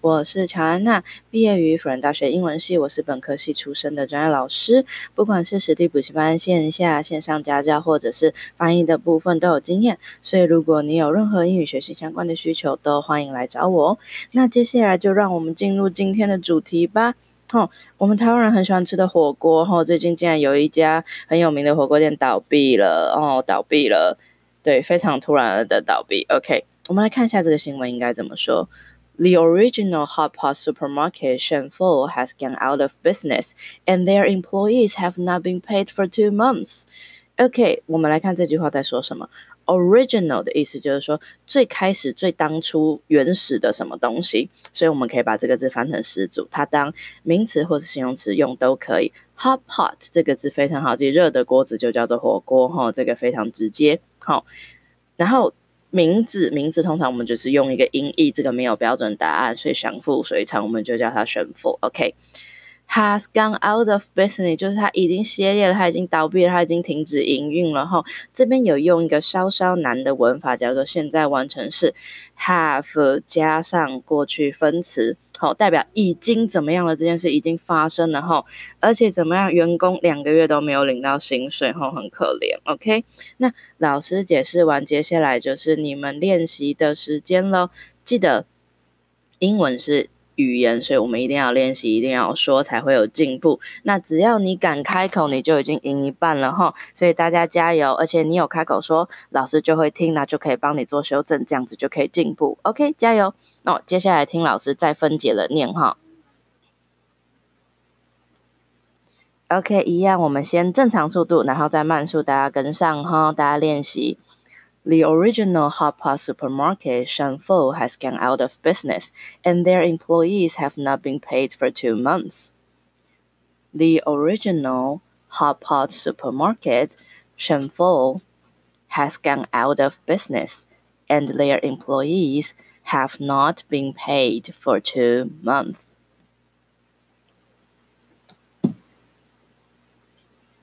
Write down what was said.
我是乔安娜，毕业于辅仁大学英文系，我是本科系出身的专业老师，不管是实地补习班、线下、线上家教，或者是翻译的部分都有经验，所以如果你有任何英语学习相关的需求，都欢迎来找我。那接下来就让我们进入今天的主题吧。哦，我们台湾人很喜欢吃的火锅，哈、哦，最近竟然有一家很有名的火锅店倒闭了，哦，倒闭了，对，非常突然的倒闭。OK，我们来看一下这个新闻应该怎么说。The original hot pot supermarket Shenfu has gone out of business, and their employees have not been paid for two months. OK，我们来看这句话在说什么。Original 的意思就是说最开始、最当初、原始的什么东西，所以我们可以把这个字翻成始祖，它当名词或是形容词用都可以。Hot pot 这个字非常好记，热的锅子就叫做火锅，哈，这个非常直接，好，然后。名字，名字通常我们就是用一个音译，这个没有标准答案，所以详复所以长，我们就叫它选负。OK，has gone out of business，就是他已经歇业了，他已经倒闭了，他已经停止营运了。后，这边有用一个稍稍难的文法，叫做现在完成式，have 加上过去分词。好，代表已经怎么样了？这件事已经发生了哈，而且怎么样？员工两个月都没有领到薪水，哈，很可怜。OK，那老师解释完，接下来就是你们练习的时间喽。记得英文是语言，所以我们一定要练习，一定要说，才会有进步。那只要你敢开口，你就已经赢一半了哈。所以大家加油，而且你有开口说，老师就会听，那就可以帮你做修正，这样子就可以进步。OK，加油。那接下来听老师再分解了念哈。OK，一样，我们先正常速度，然后再慢速，大家跟上哈，大家练习。The original hot pot supermarket, Shenfu, has gone out of business, and their employees have not been paid for two months. The original hot pot supermarket, Shenfu, has gone out of business, and their employees have not been paid for two months.